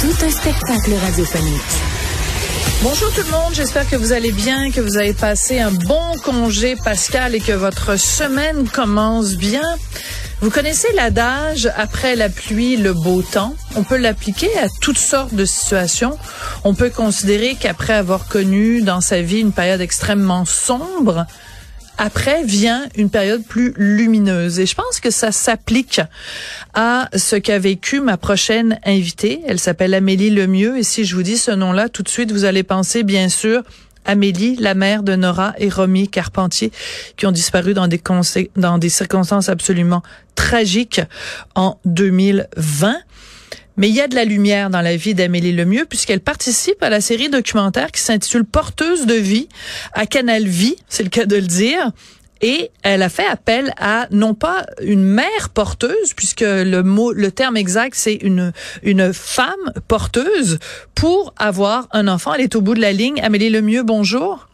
Tout un spectacle radiophonique. Bonjour tout le monde, j'espère que vous allez bien, que vous avez passé un bon congé pascal et que votre semaine commence bien. Vous connaissez l'adage après la pluie, le beau temps. On peut l'appliquer à toutes sortes de situations. On peut considérer qu'après avoir connu dans sa vie une période extrêmement sombre, après vient une période plus lumineuse. Et je pense que ça s'applique à ce qu'a vécu ma prochaine invitée. Elle s'appelle Amélie Lemieux. Et si je vous dis ce nom-là, tout de suite, vous allez penser, bien sûr, Amélie, la mère de Nora et Romy Carpentier, qui ont disparu dans des, dans des circonstances absolument tragiques en 2020. Mais il y a de la lumière dans la vie d'Amélie Lemieux puisqu'elle participe à la série documentaire qui s'intitule Porteuse de vie à Canal Vie, c'est le cas de le dire. Et elle a fait appel à non pas une mère porteuse, puisque le mot, le terme exact, c'est une une femme porteuse pour avoir un enfant. Elle est au bout de la ligne. Amélie Lemieux, bonjour.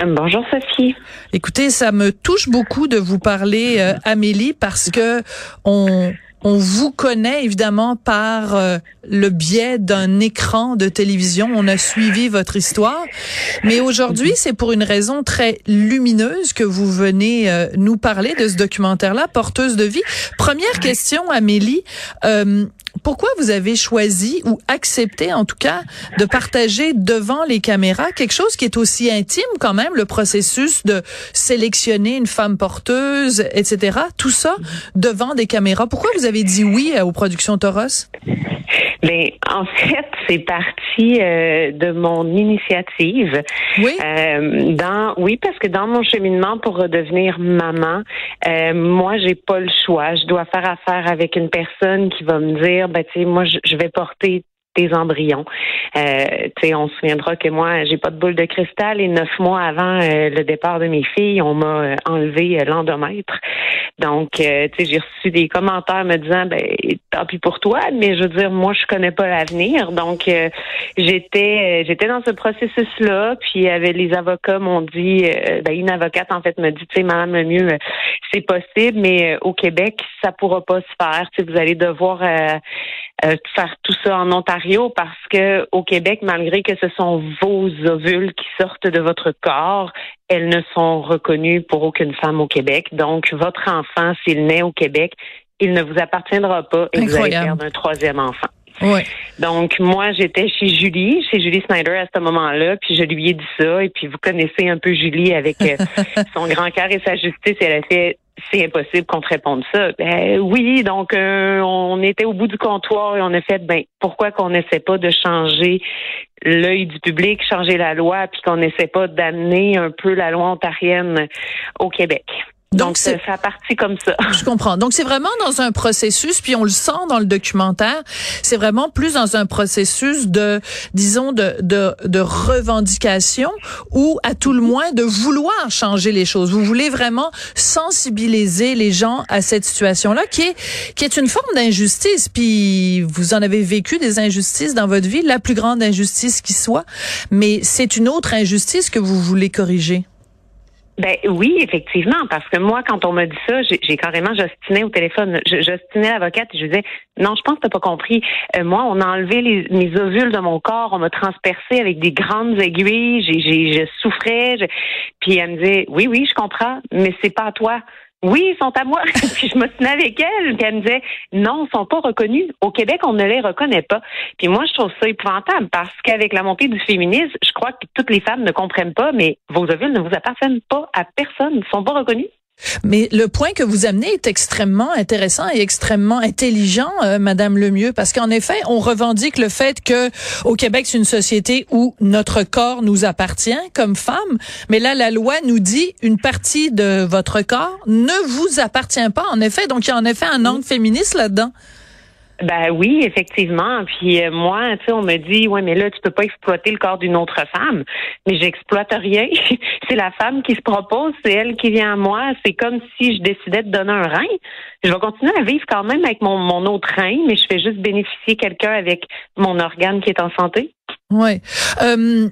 Euh, bonjour Sophie. Écoutez, ça me touche beaucoup de vous parler, euh, Amélie, parce que on on vous connaît évidemment par euh, le biais d'un écran de télévision. On a suivi votre histoire. Mais aujourd'hui, c'est pour une raison très lumineuse que vous venez euh, nous parler de ce documentaire-là, Porteuse de vie. Première question, Amélie. Euh, pourquoi vous avez choisi ou accepté en tout cas de partager devant les caméras quelque chose qui est aussi intime quand même, le processus de sélectionner une femme porteuse, etc. Tout ça devant des caméras? Pourquoi vous avez dit oui aux productions Toros? Ben, en fait, c'est parti euh, de mon initiative. Oui. Euh, dans, oui, parce que dans mon cheminement pour redevenir maman, euh, moi, j'ai pas le choix. Je dois faire affaire avec une personne qui va me dire, ben, tu sais, moi, je vais porter des embryons. Euh, on se souviendra que moi, j'ai pas de boule de cristal et neuf mois avant euh, le départ de mes filles, on m'a euh, enlevé l'endomètre. Donc, tu sais, j'ai reçu des commentaires me disant, ben, tant pis pour toi, mais je veux dire, moi, je connais pas l'avenir. Donc, j'étais, j'étais dans ce processus-là, puis les avocats m'ont dit, ben, une avocate en fait me dit, tu sais, Madame le mieux, c'est possible, mais au Québec, ça pourra pas se faire. Tu vous allez devoir faire tout ça en Ontario parce que au Québec, malgré que ce sont vos ovules qui sortent de votre corps, elles ne sont reconnues pour aucune femme au Québec. Donc, votre enfant, s'il naît au Québec, il ne vous appartiendra pas et vous allez perdre un troisième enfant. Oui. Donc, moi, j'étais chez Julie, chez Julie Snyder à ce moment-là, puis je lui ai dit ça. Et puis, vous connaissez un peu Julie avec euh, son grand cœur et sa justice. Elle a fait c'est impossible qu'on te réponde ça. Ben, oui, donc euh, on était au bout du comptoir et on a fait ben pourquoi qu'on n'essaie pas de changer l'œil du public, changer la loi, puis qu'on n'essaie pas d'amener un peu la loi ontarienne au Québec? Donc, c'est ça partie comme ça. Je comprends. Donc c'est vraiment dans un processus, puis on le sent dans le documentaire, c'est vraiment plus dans un processus de, disons, de, de, de revendication ou à tout le moins de vouloir changer les choses. Vous voulez vraiment sensibiliser les gens à cette situation-là, qui est qui est une forme d'injustice. Puis vous en avez vécu des injustices dans votre vie, la plus grande injustice qui soit, mais c'est une autre injustice que vous voulez corriger. Ben oui, effectivement, parce que moi, quand on m'a dit ça, j'ai carrément j'ostinais au téléphone. J'ostinais l'avocate et je disais non, je pense que t'as pas compris. Euh, moi, on a enlevé les, mes ovules de mon corps, on m'a transpercé avec des grandes aiguilles, j'ai je souffrais. Puis elle me disait oui, oui, je comprends, mais c'est pas à toi. Oui, ils sont à moi. puis je me tenais avec elle. Puis elle me disait, non, ils sont pas reconnus. Au Québec, on ne les reconnaît pas. Puis moi, je trouve ça épouvantable parce qu'avec la montée du féminisme, je crois que toutes les femmes ne comprennent pas, mais vos ovules ne vous appartiennent pas à personne. Ils sont pas reconnus. Mais le point que vous amenez est extrêmement intéressant et extrêmement intelligent, euh, Madame Lemieux, parce qu'en effet, on revendique le fait que au Québec, c'est une société où notre corps nous appartient comme femmes, mais là, la loi nous dit une partie de votre corps ne vous appartient pas, en effet. Donc, il y a en effet un angle féministe là-dedans. Ben oui, effectivement. Puis euh, moi, tu sais, on me dit, ouais, mais là, tu peux pas exploiter le corps d'une autre femme. Mais j'exploite rien. c'est la femme qui se propose, c'est elle qui vient à moi. C'est comme si je décidais de donner un rein. Je vais continuer à vivre quand même avec mon, mon autre rein, mais je fais juste bénéficier quelqu'un avec mon organe qui est en santé. Oui. Euh,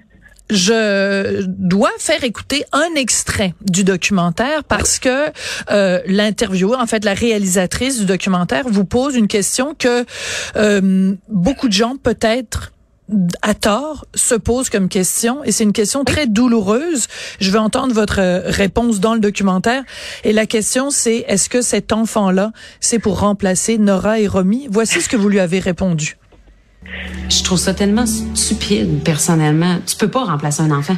je dois faire écouter un extrait du documentaire parce que euh, l'intervieweur, en fait la réalisatrice du documentaire, vous pose une question que euh, beaucoup de gens peut-être à tort se posent comme question et c'est une question très douloureuse. Je veux entendre votre réponse dans le documentaire et la question c'est est-ce que cet enfant-là c'est pour remplacer Nora et Romy? Voici ce que vous lui avez répondu. Je trouve ça tellement stupide, personnellement. Tu peux pas remplacer un enfant.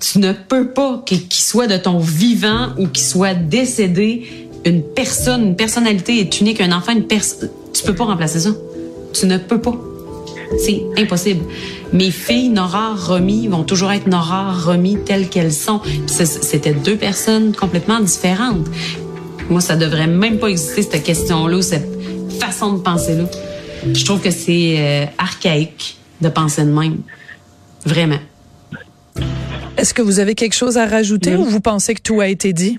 Tu ne peux pas qu'il soit de ton vivant ou qu'il soit décédé. Une personne, une personnalité est unique. Un enfant, une personne. Tu peux pas remplacer ça. Tu ne peux pas. C'est impossible. Mes filles, Nora, Romy, vont toujours être Nora, Romy, telles qu'elles sont. C'était deux personnes complètement différentes. Moi, ça devrait même pas exister, cette question-là, cette façon de penser-là. Je trouve que c'est euh, archaïque de penser de même. Vraiment. Est-ce que vous avez quelque chose à rajouter ou vous pensez que tout a été dit?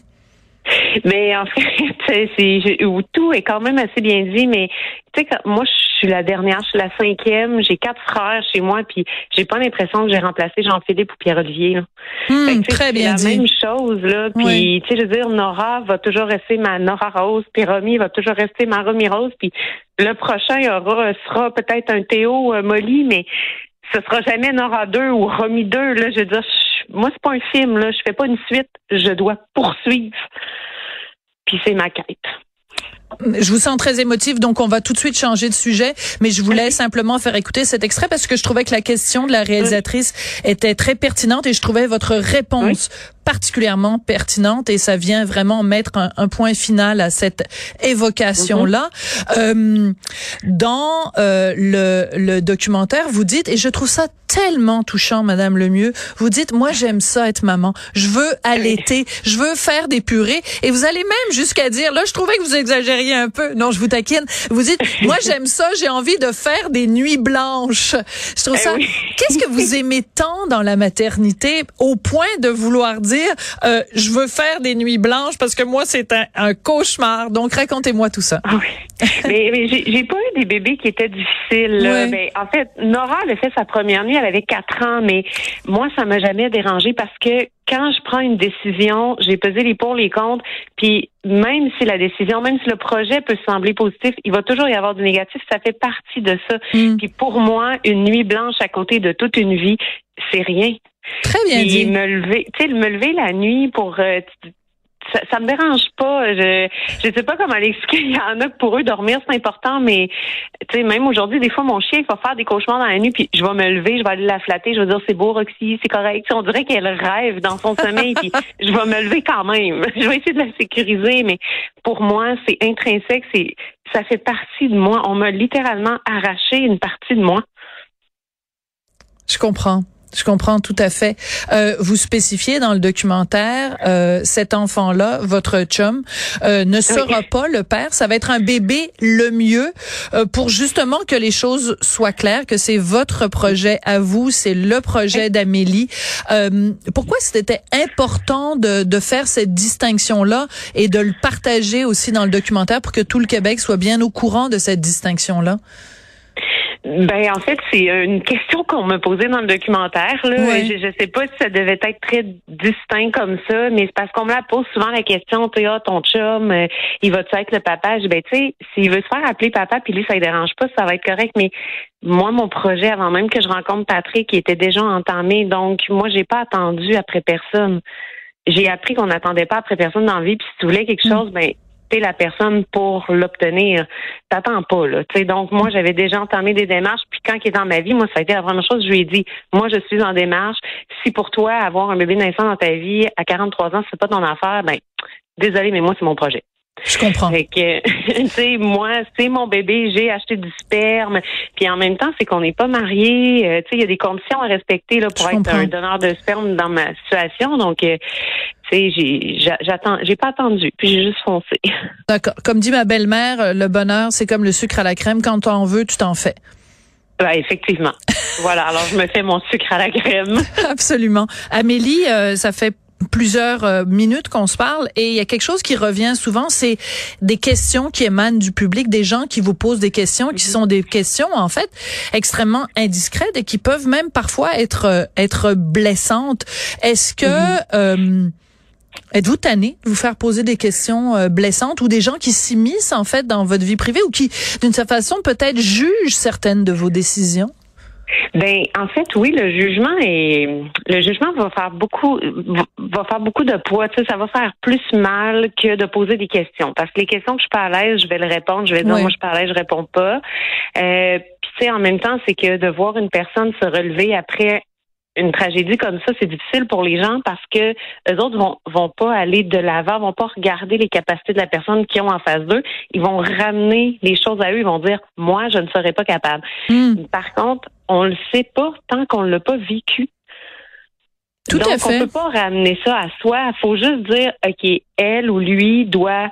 Mais en fait, c'est tout est quand même assez bien dit, mais tu sais, moi, je suis la dernière, je suis la cinquième, j'ai quatre frères chez moi, puis j'ai pas l'impression que j'ai remplacé Jean-Philippe ou Pierre-Olivier. Hmm, très bien dit. la même chose, là. Puis, tu sais, je veux dire, Nora va toujours rester ma Nora Rose, puis Romy va toujours rester ma Romy Rose, puis le prochain aura, sera peut-être un Théo euh, Molly, mais ce sera jamais Nora 2 ou Romy 2, là. Je veux dire, moi, c'est pas un film, là. Je fais pas une suite. Je dois poursuivre. Puis c'est ma quête. Je vous sens très émotive, donc on va tout de suite changer de sujet, mais je voulais simplement faire écouter cet extrait parce que je trouvais que la question de la réalisatrice était très pertinente et je trouvais votre réponse particulièrement pertinente et ça vient vraiment mettre un, point final à cette évocation-là. Euh, dans euh, le, le documentaire, vous dites, et je trouve ça tellement touchant, Madame Lemieux, vous dites, moi j'aime ça être maman, je veux allaiter, je veux faire des purées, et vous allez même jusqu'à dire, là je trouvais que vous exagériez un peu, non je vous taquine, vous dites, moi j'aime ça, j'ai envie de faire des nuits blanches. Je trouve eh ça, qu'est-ce que vous aimez tant dans la maternité au point de vouloir dire, euh, je veux faire des nuits blanches parce que moi, c'est un, cauchemar. Donc, racontez-moi tout ça. Ah oui. mais, mais j'ai pas eu des bébés qui étaient difficiles. Mais, en fait, Nora, elle a fait sa première nuit, elle avait quatre ans, mais moi, ça m'a jamais dérangé parce que quand je prends une décision, j'ai pesé les pour, les contre, puis même si la décision, même si le projet peut sembler positif, il va toujours y avoir du négatif, ça fait partie de ça. Mm. Puis pour moi, une nuit blanche à côté de toute une vie, c'est rien. Très bien dit. Me lever, tu sais, me lever la nuit pour euh, ça, ça me dérange pas. Je je sais pas comment l'expliquer. Il y en a pour eux dormir c'est important, mais tu sais même aujourd'hui des fois mon chien il va faire des cauchemars dans la nuit puis je vais me lever, je vais aller la flatter, je vais dire c'est beau Roxy, c'est correct. on dirait qu'elle rêve dans son sommeil puis je vais me lever quand même. Je vais essayer de la sécuriser, mais pour moi c'est intrinsèque, c'est ça fait partie de moi. On m'a littéralement arraché une partie de moi. Je comprends. Je comprends tout à fait. Euh, vous spécifiez dans le documentaire, euh, cet enfant-là, votre chum, euh, ne sera pas le père. Ça va être un bébé le mieux euh, pour justement que les choses soient claires, que c'est votre projet à vous, c'est le projet d'Amélie. Euh, pourquoi c'était important de, de faire cette distinction-là et de le partager aussi dans le documentaire pour que tout le Québec soit bien au courant de cette distinction-là? Ben en fait, c'est une question qu'on me posait dans le documentaire. Là. Je, ne sais pas si ça devait être très distinct comme ça, mais c'est parce qu'on me la pose souvent la question, tu ah, ton chum, euh, il va-tu être le papa? Je ben tu sais, s'il veut se faire appeler papa, puis lui, ça ne dérange pas, ça va être correct. Mais moi, mon projet, avant même que je rencontre Patrick, il était déjà entamé. Donc, moi, j'ai pas attendu après personne. J'ai appris qu'on n'attendait pas après personne dans la vie, puis si tu voulais quelque mm. chose, ben la personne pour l'obtenir. T'attends pas, là. donc, moi, j'avais déjà entamé des démarches. Puis quand il est dans ma vie, moi, ça a été la première chose. Je lui ai dit, moi, je suis en démarche. Si pour toi, avoir un bébé naissant dans ta vie à 43 ans, c'est pas ton affaire, ben, désolé, mais moi, c'est mon projet. Je comprends. Fait que, tu sais, moi, c'est mon bébé, j'ai acheté du sperme. Puis en même temps, c'est qu'on n'est pas mariés. Euh, tu sais, il y a des conditions à respecter là pour Je être comprends. un donneur de sperme dans ma situation. Donc, euh, tu sais, j'attends, j'ai pas attendu. Puis j'ai juste foncé. D'accord. Comme dit ma belle-mère, le bonheur, c'est comme le sucre à la crème. Quand t'en veux, tu t'en fais. Ben, effectivement. voilà. Alors, je me fais mon sucre à la crème. Absolument. Amélie, euh, ça fait plusieurs euh, minutes qu'on se parle et il y a quelque chose qui revient souvent, c'est des questions qui émanent du public, des gens qui vous posent des questions, qui sont des questions en fait extrêmement indiscrètes et qui peuvent même parfois être euh, être blessantes. Est-ce que euh, Êtes-vous tanné de vous faire poser des questions euh, blessantes ou des gens qui s'immiscent en fait dans votre vie privée ou qui, d'une certaine façon, peut-être jugent certaines de vos décisions? Ben, en fait, oui, le jugement est, le jugement va faire beaucoup, va faire beaucoup de poids. Tu sais, ça va faire plus mal que de poser des questions. Parce que les questions que je suis pas à l'aise, je vais le répondre. Je vais dire, Oui. moi, je suis pas à l'aise, je réponds pas. Euh, Puis, tu sais, en même temps, c'est que de voir une personne se relever après une tragédie comme ça, c'est difficile pour les gens parce que les autres vont vont pas aller de l'avant, vont pas regarder les capacités de la personne qui ont en face d'eux. Ils vont ramener les choses à eux. Ils vont dire, moi, je ne serais pas capable. Hmm, Par contre, on le sait pas tant qu'on l'a pas vécu. tout Donc, à fait. on peut pas ramener ça à soi. Il faut juste dire, OK, elle ou lui doit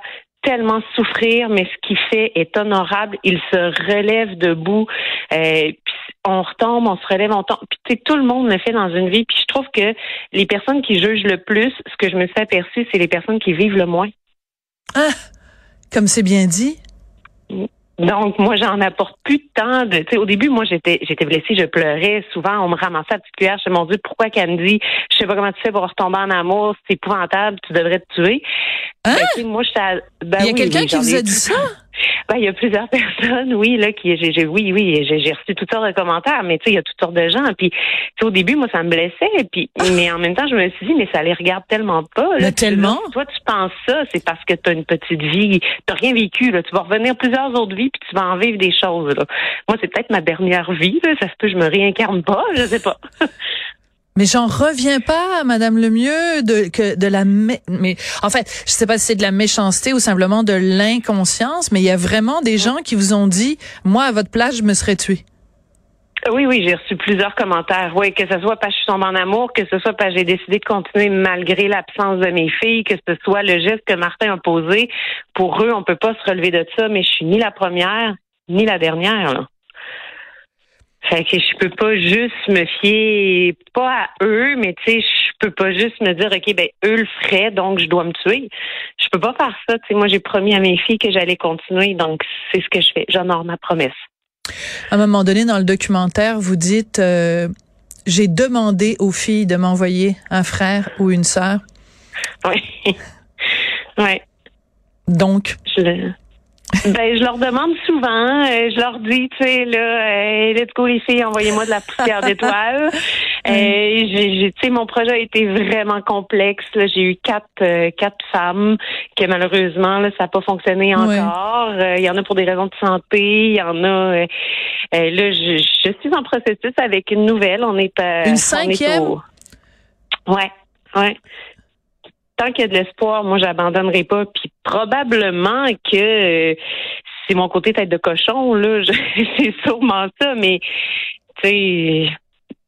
tellement souffrir, mais ce qu'il fait est honorable. Il se relève debout. Euh, puis on retombe, on se relève, on tombe. Puis tout le monde le fait dans une vie. Puis je trouve que les personnes qui jugent le plus, ce que je me suis aperçue, c'est les personnes qui vivent le moins. Ah, comme c'est bien dit. Donc, moi, j'en apporte plus de. Tu sais, au début, moi, j'étais, j'étais blessée, je pleurais. Souvent, on me ramassait à la petite cuillère. Je me mon Dieu, pourquoi qu'elle me dit, je sais pas comment tu fais pour retomber en amour, c'est épouvantable, tu devrais te tuer. Hein? Ben, moi, à- Ben Il y a oui, quelqu'un qui vous a dit ça? Ben, il y a plusieurs personnes, oui, là, qui, j'ai, j'ai- oui, oui, j'ai, j'ai reçu toutes sortes de commentaires, mais tu sais, il y a toutes sortes de gens. Puis, au début, moi, ça me blessait, puis, mais en même temps, je me suis dit, mais ça les regarde tellement pas. Mais Là, tellement? Là, toi, tu penses ça, c'est parce que tu as une petite vie, t'as rien vécu. Là, tu vas revenir plusieurs autres vies, puis tu vas en vivre des choses. Là. Moi, c'est peut-être ma dernière vie. Là, ça se peut, je me réincarne pas, je sais pas. Mais j'en reviens pas, Madame Lemieux, de de la mais en fait, je sais pas si c'est de la méchanceté ou simplement de l'inconscience, mais il y a vraiment des gens qui vous ont dit, moi à votre place, je me serais tué. Oui, oui, j'ai reçu plusieurs commentaires. Oui, que ce soit parce que je suis en amour, que ce soit parce que j'ai décidé de continuer malgré l'absence de mes filles, que ce soit le geste que Martin a posé. Pour eux, on peut pas se relever de ça, mais je suis ni la première, ni la dernière. Là. Fait que je peux pas juste me fier pas à eux, mais tu sais, je peux pas juste me dire OK, ben eux le feraient, donc je dois me tuer. Je peux pas faire ça. Tu sais, moi j'ai promis à mes filles que j'allais continuer, donc c'est ce que je fais. J'honore ma promesse. À un moment donné, dans le documentaire, vous dites, euh, j'ai demandé aux filles de m'envoyer un frère ou une sœur. Oui. ouais. Donc, Je Ben, je leur demande souvent, euh, je leur dis, tu sais, là, euh, let's go les filles, envoyez-moi de la poussière d'étoiles. Euh, j'ai, tu sais, mon projet a été vraiment complexe. J'ai eu quatre, euh, quatre femmes que malheureusement, là, ça n'a pas fonctionné Ouais. encore. Euh, Il y en a pour des raisons de santé, il y en a. euh, là, je, je suis en processus avec une nouvelle. On est pas. Une on est cinquième? au- Ouais, ouais tant qu'il y a de l'espoir, moi, j'abandonnerai pas. Puis probablement que euh, c'est mon côté tête de cochon, là. C'est sûrement ça, mais tu sais,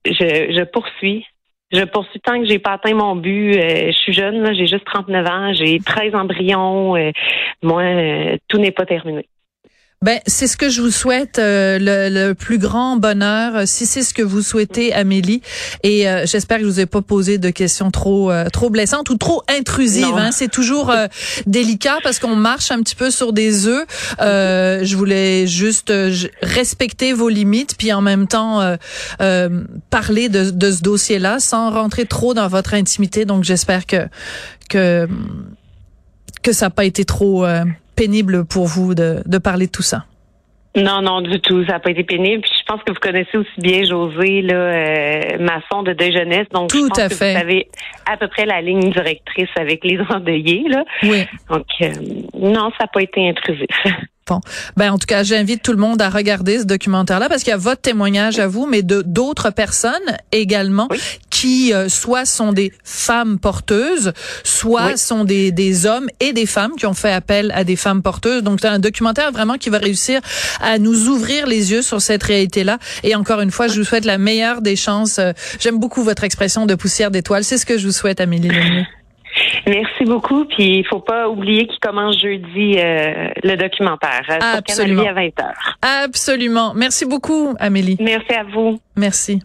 je, je poursuis. Je poursuis tant que j'ai pas atteint mon but. Euh, je suis jeune, j'ai juste 39 ans, j'ai 13 embryons. Euh, moi, tout n'est pas terminé. Ben, c'est ce que je vous souhaite, euh, le, le plus grand bonheur, euh, si c'est ce que vous souhaitez, Amélie. Et euh, j'espère que je vous ai pas posé de questions trop euh, trop blessantes ou trop intrusives. Hein. C'est toujours euh, délicat parce qu'on marche un petit peu sur des œufs. Euh, je voulais juste euh, respecter vos limites, puis en même temps euh, euh, parler de, de ce dossier-là sans rentrer trop dans votre intimité. Donc j'espère que que que ça n'a pas été trop euh, pénible pour vous de, de parler de tout ça? Non, non, du tout. Ça n'a pas été pénible. Puis je pense que vous connaissez aussi bien José, là, euh, maçon de deux jeunesse. Donc, Tout je pense à que fait. vous savez à peu près la ligne directrice avec les endeuillés, là. Oui. Donc, euh, non, ça n'a pas été intrusif. Bon, ben en tout cas, j'invite tout le monde à regarder ce documentaire-là parce qu'il y a votre témoignage à vous, mais de d'autres personnes également Oui. Qui euh, soit sont des femmes porteuses, soit sont des, des hommes et des femmes qui ont fait appel à des femmes porteuses. Donc c'est un documentaire vraiment qui va réussir à nous ouvrir les yeux sur cette réalité-là. Et encore une fois, je vous souhaite la meilleure des chances. Euh, j'aime beaucoup votre expression de poussière d'étoiles. C'est ce que je vous souhaite, Amélie Lemieux. Merci beaucoup. Puis il faut pas oublier qu'il commence jeudi euh, le documentaire euh, Absolument. sur Canal à 20h. Absolument. Merci beaucoup, Amélie. Merci à vous. Merci.